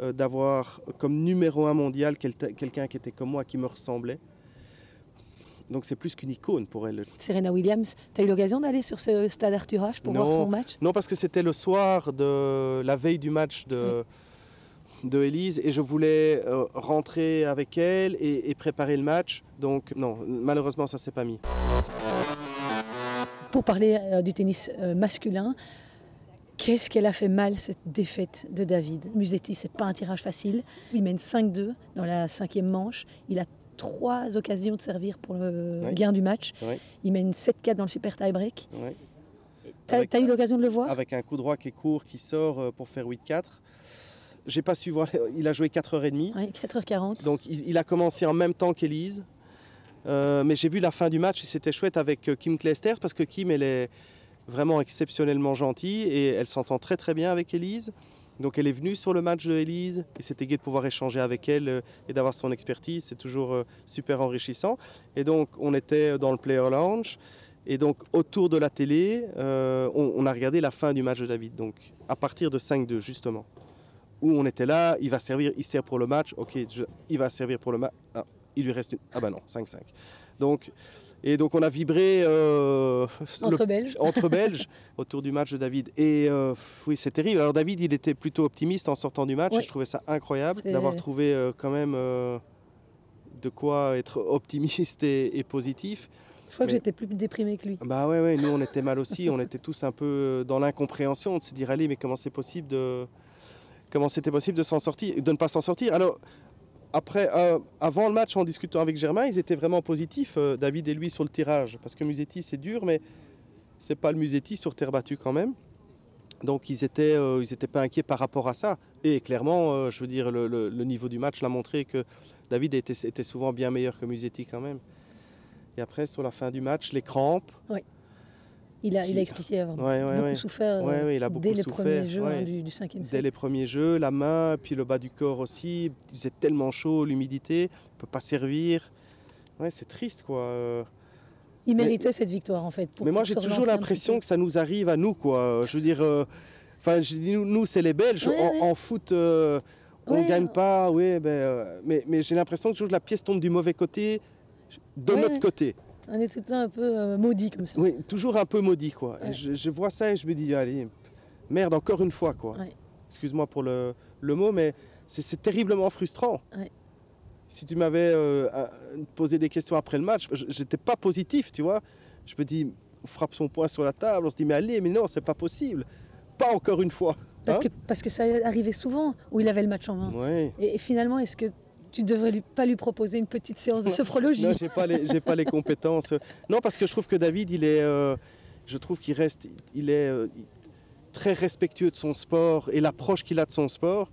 euh, d'avoir comme numéro un mondial quel- quelqu'un qui était comme moi, qui me ressemblait. Donc c'est plus qu'une icône pour elle. Serena Williams, tu as eu l'occasion d'aller sur ce stade Arthur Ashe pour Non. voir son match? Non, parce que c'était le soir de la veille du match de, de Elise et je voulais euh, rentrer avec elle et, et préparer le match. Donc non, malheureusement ça s'est pas mis. Pour parler euh, du tennis euh, masculin, qu'est-ce qu'elle a fait mal cette défaite de David? Musetti, c'est pas un tirage facile. Il mène 5-2 dans la cinquième manche. Il a trois occasions de servir pour le gain du match. Il mène 7-4 dans le super tie-break. Ouais. T'as as eu l'occasion de le voir? Avec un coup droit qui est court, qui sort euh, pour faire 8-4. J'ai pas su voir, il a joué 4h30. Oui, 4h40. Donc il, il a commencé en même temps qu'Elise. Euh, mais j'ai vu la fin du match et c'était chouette avec euh, Kim Clijsters parce que Kim elle est vraiment exceptionnellement gentille et elle s'entend très très bien avec Elise. Donc elle est venue sur le match de Elise et c'était gai de pouvoir échanger avec elle euh, et d'avoir son expertise. C'est toujours euh, super enrichissant. Et donc on était dans le Player Lounge et donc autour de la télé, euh, on, a regardé la fin du match de David. Donc à partir de 5-2 justement où on était là, il va servir, il sert pour le match, ok, il va servir pour le match, ah, il lui reste une, ah bah non, 5-5. Donc, et donc on a vibré euh, le- Entre Belges. entre Belges autour du match de David. Et euh, oui, c'est terrible. Alors David, il était plutôt optimiste en sortant du match, et je trouvais ça incroyable d'avoir trouvé euh, quand même de quoi être optimiste et, et positif. Je crois que j'étais plus déprimée que lui. Bah ouais, ouais, nous on était mal aussi, on était tous un peu dans l'incompréhension de se dire allez, mais comment c'est possible de comment c'était possible de s'en sortir, de ne pas s'en sortir? Alors après, euh, avant le match, en discutant avec Germain, ils étaient vraiment positifs, euh, David et lui sur le tirage, parce que Musetti c'est dur, mais c'est pas le Musetti sur terre battue quand même. Donc ils étaient, euh, ils étaient pas inquiets par rapport à ça. Et clairement, je veux dire, le, niveau du match l'a montré que David était souvent bien meilleur que Musetti quand même. Et après, sur la fin du match, les crampes. Il a, il a Qui- expliqué avoir Ouais, ouais, beaucoup souffert euh, il a beaucoup dès les souffert, premiers jeux hein, du, du cinquième Dès set. les premiers jeux, la main, puis le bas du corps aussi. Il faisait tellement chaud, l'humidité, on peut pas servir. Ouais, c'est triste quoi. euh. Il mais- méritait cette victoire en fait. pour- Mais moi j'ai toujours l'impression que ça nous arrive à nous quoi. Je veux dire, euh, enfin, nous, nous, c'est les Belges. Ouais, en, ouais. en foot, euh, on Ouais. gagne pas, ouais, ben, euh, mais, mais j'ai l'impression que toujours la pièce tombe du mauvais côté, de notre côté. On est tout le temps un peu euh, maudit comme ça. Oui, toujours un peu maudit quoi. Et je, je vois ça et je me dis, allez, merde, encore une fois quoi. Ouais. Excuse-moi pour le, le mot, mais c'est- terriblement frustrant. Ouais. Si tu m'avais euh, posé des questions après le match, je- j'étais pas positif, tu vois. Je me dis, on frappe son poing sur la table, on se dit, mais allez, mais non, c'est pas possible. Pas encore une fois. Parce, Hein que, parce que ça arrivait souvent où il avait le match en main. Et finalement, est-ce que tu devrais lui, pas lui proposer une petite séance de sophrologie Non, j'ai pas les, j'ai pas les compétences. Non, parce que je trouve que David, il est, euh, je trouve qu'il reste, il est euh, très respectueux de son sport et l'approche qu'il a de son sport.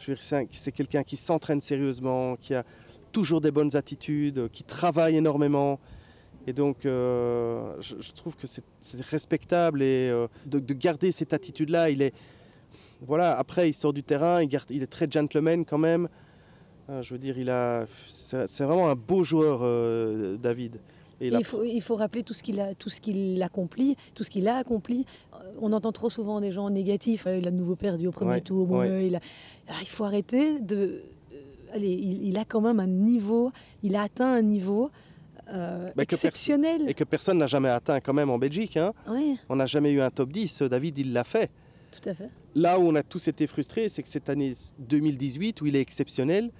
Je veux dire, c'est, un- c'est quelqu'un qui s'entraîne sérieusement, qui a toujours des bonnes attitudes, qui travaille énormément. Et donc, euh, je, je trouve que c'est, c'est respectable et de, de garder cette attitude-là, il est, voilà. Après, il sort du terrain, il, garde, il est très gentleman quand même. Euh, je veux dire, il a, c'est vraiment un beau joueur, euh, David. Et il, faut, il, faut, rappeler tout ce qu'il a, tout ce qu'il accomplit, tout ce qu'il a accompli. Euh, on entend trop souvent des gens négatifs. Il a de nouveau perdu au premier Ouais, tour. Bon, ouais. euh, il, a- Ah, il faut arrêter de. euh, allez, il, il a quand même un niveau. Il a atteint un niveau euh, Bah, que exceptionnel. Et que personne n'a jamais atteint quand même en Belgique. hein. On n'a jamais eu un top 10. David, il l'a fait. tout à fait. Là où on a tous été frustrés, c'est que cette année 2018, où il est exceptionnel,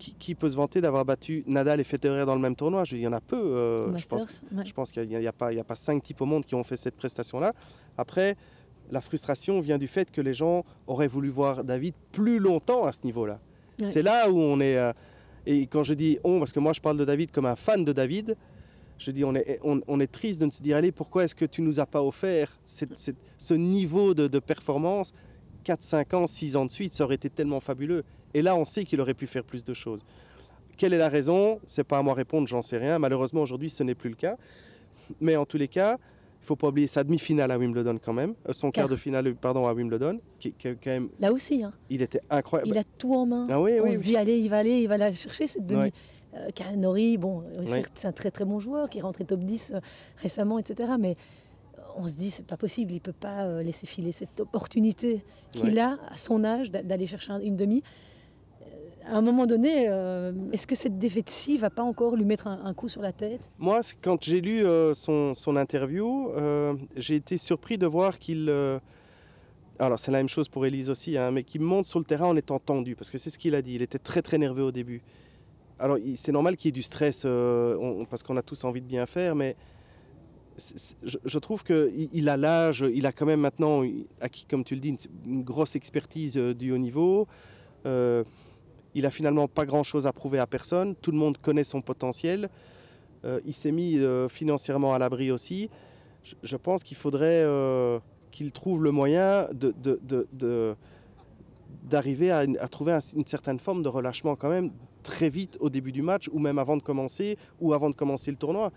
qui, qui peut se vanter d'avoir battu Nadal et Federer dans le même tournoi? Je- Il y en a peu. euh, je Masters. pense, ouais. je pense qu'il n'y a, pas, il y a pas cinq types au monde qui ont fait cette prestation-là. Après, la frustration vient du fait que les gens auraient voulu voir David plus longtemps à ce niveau-là. Ouais. C'est là où on est. euh, et quand je dis on, parce que moi je parle de David comme un fan de David, je dis on est, on, on est triste de se dire allez, pourquoi est-ce que tu nous as pas offert cette- cette- ce niveau de, de performance? 4, 5 ans, 6 ans de suite, ça aurait été tellement fabuleux. Et là, on sait qu'il aurait pu faire plus de choses. Quelle est la raison? C'est pas à moi répondre, j'en sais rien. Malheureusement, aujourd'hui, ce n'est plus le cas. Mais en tous les cas, il faut pas oublier sa demi-finale à Wimbledon quand même, Euh, son quart Quart. de finale, pardon, à Wimbledon, qui, qui- quand même, Là aussi, hein, il était incroyable. il a tout en main. Ah oui, on oui, se oui. dit, allez, il va aller, il va la chercher cette demi. Ouais. Euh, bon, euh, c'est un très très bon joueur qui est rentré top 10 euh, récemment, etc. Mais on se dit, c'est pas possible, il peut pas euh, laisser filer cette opportunité qu'il Ouais. a à son âge d'a- d'aller chercher un- une demi. Euh, À un moment donné, euh, est-ce que cette défaite-ci va pas encore lui mettre un, un coup sur la tête? Moi, quand j'ai lu son, son interview, j'ai été surpris de voir qu'il. alors, c'est la même chose pour Elise aussi, hein, mais qu'il monte sur le terrain en étant tendu, parce que c'est ce qu'il a dit. Il était très très nerveux au début. Alors, c'est normal qu'il y ait du stress, euh, on- parce qu'on a tous envie de bien faire, mais je, trouve qu'il il a l'âge, il a quand même maintenant acquis, comme tu le dis, une, grosse expertise euh, du haut niveau. Euh, il a finalement pas grand-chose à prouver à personne. Tout le monde connaît son potentiel. Euh, il s'est mis financièrement à l'abri aussi. Je, pense qu'il faudrait qu'il trouve le moyen d'arriver à, trouver un- une certaine forme de relâchement quand même très vite au début du match ou même avant de commencer ou avant de commencer le tournoi.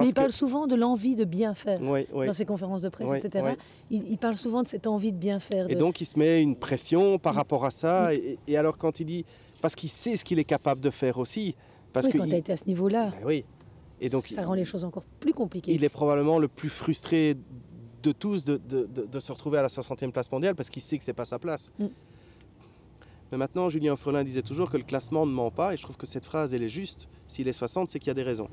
Mais il que- parle souvent de l'envie de bien faire. Dans ses conférences de presse, etc. Il, il parle souvent de cette envie de bien faire. Et donc il se met une pression par rapport à ça. Et, et alors quand il dit, parce qu'il sait ce qu'il est capable de faire aussi, parce Oui, que quand il- tu été à ce niveau-là, Ben oui. Et donc ça rend les choses encore plus compliquées. il est probablement le plus frustré de tous de, de- de- de se retrouver à la 60e place mondiale parce qu'il sait que c'est pas sa place. Mm. Mais maintenant, Julien Frelin disait toujours que le classement ne ment pas, et je trouve que cette phrase, elle est juste. S'il est 60, c'est qu'il y a des raisons.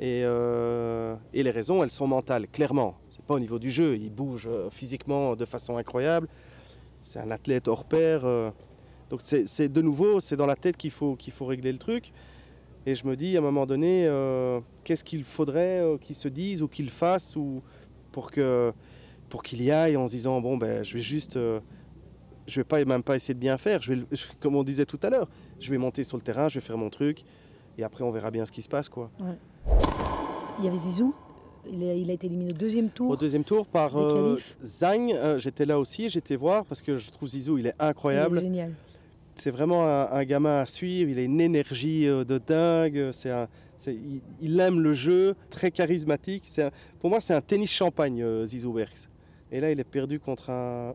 Et, euh, et les raisons, elles sont mentales, clairement. C'est pas au niveau du jeu. Il bouge euh, physiquement de façon incroyable. C'est un athlète hors pair. euh. donc c'est de nouveau, c'est dans la tête qu'il faut, régler le truc. Et je me dis à un moment donné, qu'est-ce qu'il faudrait qu'il se dise ou qu'il fasse ou pour qu'il y aille en se disant bon ben je vais juste je vais pas même pas essayer de bien faire. Comme on disait tout à l'heure, je vais monter sur le terrain, je vais faire mon truc et après on verra bien ce qui se passe quoi. Il y avait Zizou. Il a, il a été éliminé au deuxième tour. Au deuxième tour par euh. Zhang, euh, j'étais là aussi, j'étais voir parce que je trouve Zizou il est Il est incroyable. génial. C'est vraiment un, un gamin à suivre, il a une énergie euh, de dingue, c'est un, c'est- il, il aime le jeu, très charismatique. C'est un- pour moi, c'est un tennis champagne, euh, Zizou Berks. Et là, il est perdu contre un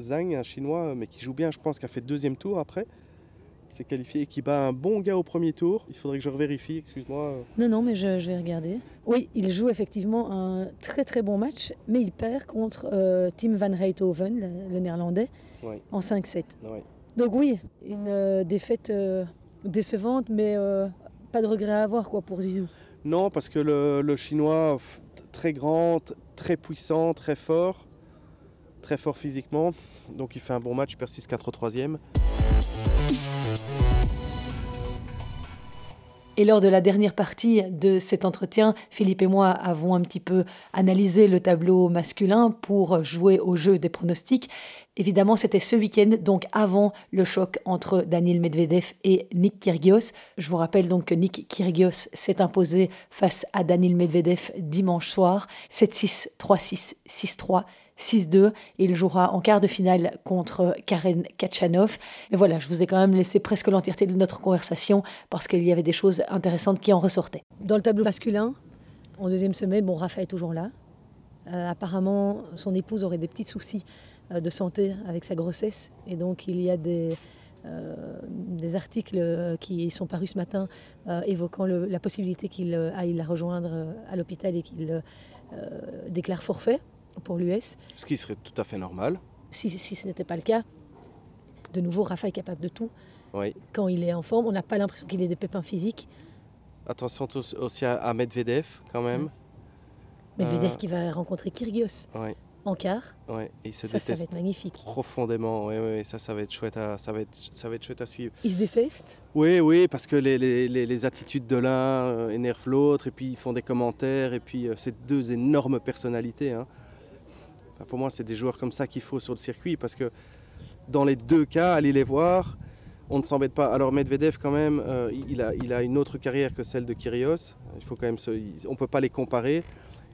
Zhang, un chinois, mais qui joue bien, je pense, qui a fait deuxième tour après. S'est qualifié et qui bat un bon gars au premier tour. Il faudrait que je revérifie, excuse-moi. Non, non, mais je, je vais regarder. Oui, il joue effectivement un très très bon match, mais il perd contre euh, Tim Van Rijthoven, le, le néerlandais, Ouais. en 5-7. Ouais. Donc oui, une euh, défaite euh, décevante, mais pas de regret à avoir quoi pour Zizou. Non, parce que le, le chinois, très grand, très puissant, très fort, très fort physiquement. Donc il fait un bon match, il perd 6-4 au troisième. Et lors de la dernière partie de cet entretien, Philippe et moi avons un petit peu analysé le tableau masculin pour jouer au jeu des pronostics. Évidemment, c'était ce week-end, donc avant le choc entre Daniel Medvedev et Nick Kyrgios. Je vous rappelle donc que Nick Kyrgios s'est imposé face à Daniel Medvedev dimanche soir, 7-6, 3-6, 6-3. 6-2 et il jouera en quart de finale contre Karen Kachanov. Mais voilà, je vous ai quand même laissé presque l'entièreté de notre conversation parce qu'il y avait des choses intéressantes qui en ressortaient. Dans le tableau masculin, en deuxième semaine, bon, Rafa est toujours là. Euh, apparemment, son épouse aurait des petits soucis euh, de santé avec sa grossesse et donc il y a des euh, articles qui sont parus ce matin évoquant la possibilité qu'il aille la rejoindre à l'hôpital et qu'il déclare forfait pour l'US. Ce qui serait tout à fait normal. Si, si ce n'était pas le cas, de nouveau, Rafa est capable de tout. Oui. Quand il est en forme, on n'a pas l'impression qu'il ait des pépins physiques. Attention aussi à, Medvedev quand même. Medvedev qui va rencontrer Kyrgios Ouais. en quart. Ouais, et il se Ça, ça va être magnifique. profondément. Oui, oui, ça, ça va être chouette à, ça va être, ça va être chouette à suivre. Ils se détestent. Oui, oui, parce que les, les, les, les attitudes de l'un euh, énervent l'autre, et puis ils font des commentaires, et puis euh, c'est deux énormes personnalités. hein. Enfin, pour moi, c'est des joueurs comme ça qu'il faut sur le circuit, parce que dans les deux cas, allez les voir, on ne s'embête pas. Alors Medvedev, quand même, euh, il, a, une autre carrière que celle de Kyrgios. Il faut quand même se, on ne peut pas les comparer.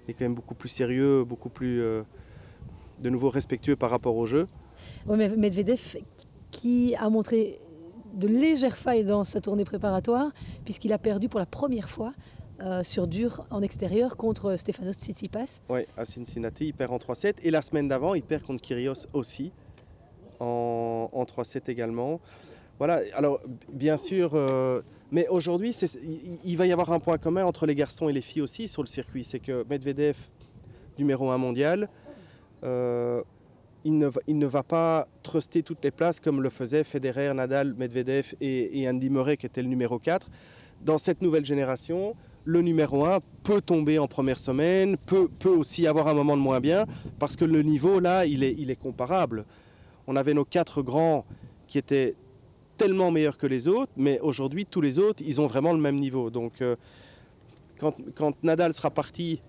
Il est quand même beaucoup plus sérieux, beaucoup plus, euh, de nouveau, respectueux par rapport au jeu. Ouais, mais Medvedev qui a montré de légères failles dans sa tournée préparatoire, puisqu'il a perdu pour la première fois euh, sur dur en extérieur contre Stefanos Tsitsipas. Ouais, à Cincinnati, il perd en 3-7. Et la semaine d'avant, il perd contre Kyrgios aussi, en, en 3-7 également. Voilà, alors bien sûr, euh, mais aujourd'hui, il, va y avoir un point commun entre les garçons et les filles aussi sur le circuit. C'est que Medvedev, numéro 1 mondial, euh, il, ne va, pas truster toutes les places comme le faisaient Federer, Nadal, Medvedev et, et Andy Murray qui était le numéro 4. Dans cette nouvelle génération, le numéro 1 peut tomber en première semaine, peut, aussi avoir un moment de moins bien, parce que le niveau là, il est, comparable. On avait nos quatre grands qui étaient tellement meilleurs que les autres, mais aujourd'hui, tous les autres, ils ont vraiment le même niveau. Donc, euh, quand, Nadal sera parti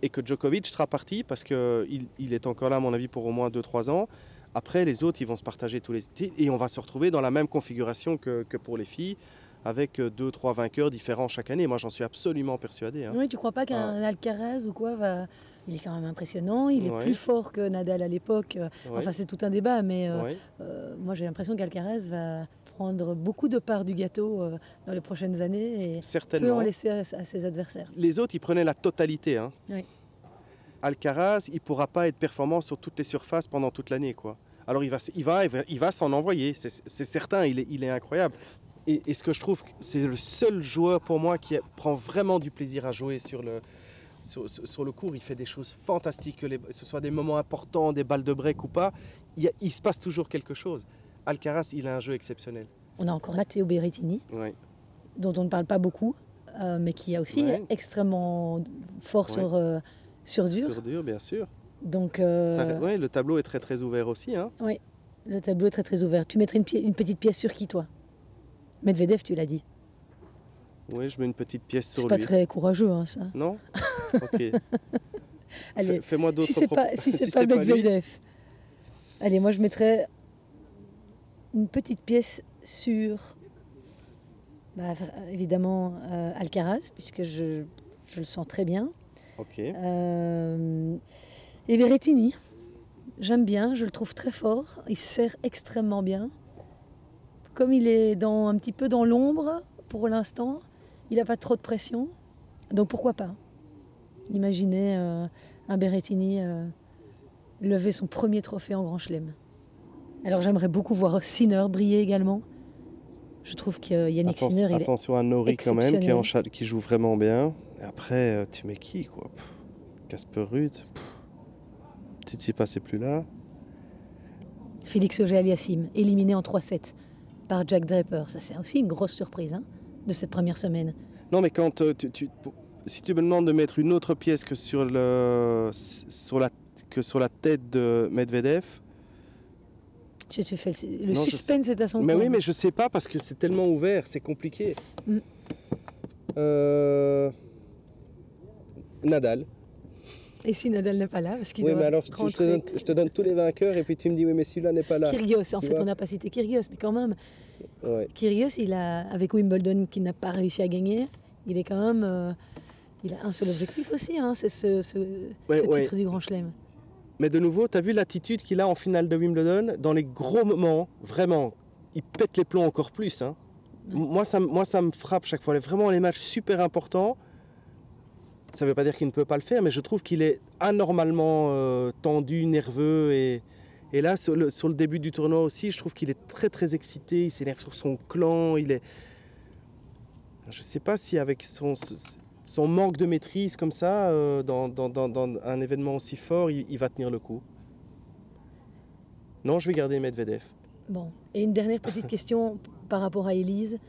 et que Djokovic sera parti, parce qu'il il est encore là, à mon avis, pour au moins 2-3 ans, après, les autres, ils vont se partager tous les titres et on va se retrouver dans la même configuration que pour les filles, avec 2-3 vainqueurs différents chaque année. Moi, j'en suis absolument persuadé. hein. Oui, tu crois pas qu'un Alcaraz ou quoi va. Il est quand même impressionnant, il est Ouais. plus fort que Nadal à l'époque. Euh, Ouais. Enfin, c'est tout un débat, mais euh, Ouais. euh, moi j'ai l'impression qu'Alcaraz va prendre beaucoup de parts du gâteau euh, dans les prochaines années et peut en laisser à, à ses adversaires. Les autres, ils prenaient la totalité. hein. Alcaraz, il pourra pas être performant sur toutes les surfaces pendant toute l'année. quoi. Alors il va, il va, il va s'en envoyer, c'est c'est certain, il est, il est incroyable. Et, et ce que je trouve, c'est le seul joueur pour moi qui a- prend vraiment du plaisir à jouer sur le, sur, le court. Il fait des choses fantastiques, que les- ce soit des moments importants, des balles de break ou pas. Il, a- se passe toujours quelque chose. Alcaraz, il a un jeu exceptionnel. On a encore Matteo Berrettini, dont on ne parle pas beaucoup, euh, mais qui est aussi Ouais. extrêmement fort Ouais. sur, euh, sur dur. Sur dur, bien sûr. Donc euh, Ça- ouais, le tableau est très très ouvert aussi. hein. le tableau est très très ouvert. Tu mettrais une petite pièce sur qui toi? Medvedev, tu l'as dit. Oui, je mets une petite pièce C'est sur pas lui. très courageux, hein, ça. Non Ok. Allez, Fais- Fais-moi d'autres si c'est pas, propos- si c'est si pas c'est pas. Medvedev. Allez, moi je mettrais une petite pièce sur, bah, évidemment, euh, Alcaraz, puisque je, je le sens très bien. Ok. Euh, et Berrettini, j'aime bien, je le trouve très fort, il sert extrêmement bien. Comme il est dans, un petit peu dans l'ombre pour l'instant, il n'a pas trop de pression, donc pourquoi pas Imaginez euh, un Berrettini euh, lever son premier trophée en Grand Chelem. Alors j'aimerais beaucoup voir Sinner briller également. Je trouve que Yannick Attention, Sinner, il est attention à Nori quand même, qui, est exceptionnel. en cha- qui joue vraiment bien. Et après, euh, tu mets qui quoi? Casper Ruud? Pff, Tsitsipas c'est plus là. Félix Auger-Aliassime, éliminé en 3-7 par Jack Draper. Ça, c'est aussi une grosse surprise hein, de cette première semaine. Non, mais quand euh, tu, si tu me demandes de mettre une autre pièce que sur, le, sur, la, que sur la tête de Medvedev, Tu, tu fais le, le Non, je suspense est à son mais oui, mais je sais pas parce que c'est tellement ouvert, c'est compliqué. Mm. Euh, Nadal. Et si Nadal n'est pas là, parce qu'il Oui, doit mais alors je te, rentrer. donne, je te donne tous les vainqueurs et puis tu me dis oui, mais celui-là n'est pas là. Kyrgios, en fait, on n'a pas cité Kyrgios, mais quand même, Ouais. Kyrgios, il a, avec Wimbledon, qui n'a pas réussi à gagner, il est quand même, euh, il a un seul objectif aussi, hein, c'est ce, ce, Ouais, ce ouais. titre du Grand Chelem. Mais de nouveau, tu as vu l'attitude qu'il a en finale de Wimbledon? Dans les gros moments, vraiment, il pète les plombs encore plus. hein. Moi, ça, me- moi, ça me frappe chaque fois. Vraiment, les matchs super importants, ça ne veut pas dire qu'il ne peut pas le faire, mais je trouve qu'il est anormalement euh, tendu, nerveux et, Et là, sur le, sur le début du tournoi aussi, je trouve qu'il est très très excité, il s'énerve sur son clan, il est... Je ne sais pas si avec son, son manque de maîtrise comme ça, euh, dans, dans, dans, dans, un événement aussi fort, il, il, va tenir le coup. Non, je vais garder Medvedev. Bon, et une dernière petite question par rapport à Elise.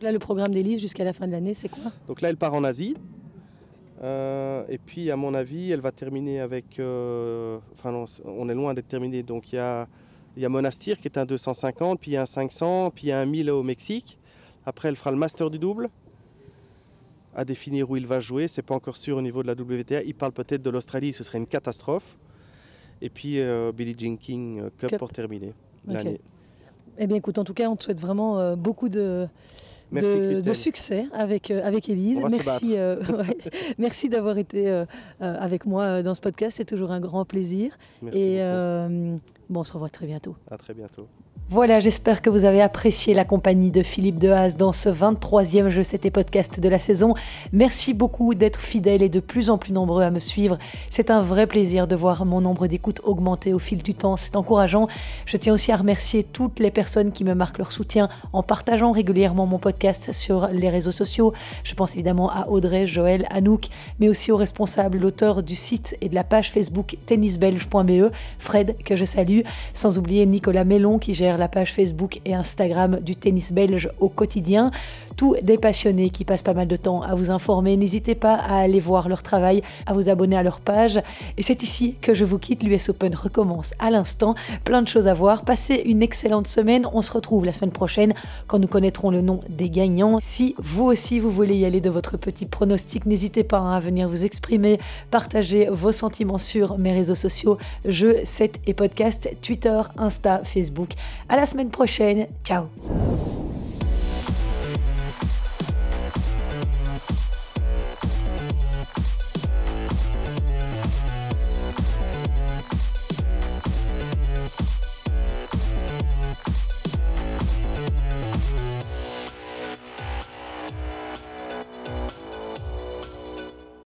Là, le programme d'Elise jusqu'à la fin de l'année, c'est quoi? Donc là, elle part en Asie. Euh, et puis, à mon avis, elle va terminer avec. Euh, enfin, non, on est loin d'être terminé. Donc, il y a, il y a Monastir qui est un 250, puis il y a un 500, puis il y a un 1000 au Mexique. Après, elle fera le Master du double. À définir où il va jouer. C'est pas encore sûr au niveau de la WTA. Il parle peut-être de l'Australie, ce serait une catastrophe. Et puis, euh, Billie Jean King Cup, Cup, pour terminer okay. l'année. Eh bien, écoute, en tout cas, on te souhaite vraiment euh, beaucoup de, Merci, de, de, succès avec, euh, avec Élise. Merci, euh, ouais. Merci d'avoir été euh, avec moi dans ce podcast. C'est toujours un grand plaisir. Merci Et bon, on se revoit très bientôt. À très bientôt. Voilà, j'espère que vous avez apprécié la compagnie de Philippe Dehaze dans ce 23e Jeu C'était podcast de la saison. Merci beaucoup d'être fidèles et de plus en plus nombreux à me suivre. C'est un vrai plaisir de voir mon nombre d'écoutes augmenter au fil du temps. C'est encourageant. Je tiens aussi à remercier toutes les personnes qui me marquent leur soutien en partageant régulièrement mon podcast sur les réseaux sociaux. Je pense évidemment à Audrey, Joël, Anouk, mais aussi aux responsables, l'auteur du site et de la page Facebook tennisbelge.be, Fred, que je salue, sans oublier Nicolas Mellon qui gère la page Facebook et Instagram du tennis belge au quotidien. Tous des passionnés qui passent pas mal de temps à vous informer. N'hésitez pas à aller voir leur travail, à vous abonner à leur page. Et c'est ici que je vous quitte. L'US Open recommence à l'instant. Plein de choses à voir. Passez une excellente semaine. On se retrouve la semaine prochaine quand nous connaîtrons le nom des gagnants. Si vous aussi vous voulez y aller de votre petit pronostic, n'hésitez pas à venir vous exprimer, partager vos sentiments sur mes réseaux sociaux, jeux, 7 et podcast, Twitter, Insta, Facebook. À la semaine prochaine. Ciao